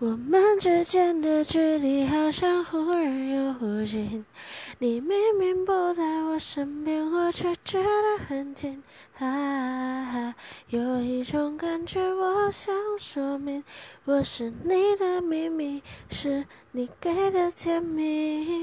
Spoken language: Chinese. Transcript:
我们之间的距离好像忽远又忽近，你明明不在我身边，我却觉得很近。啊，有一种感觉，我想说明，我是你的秘密，是你给的甜蜜。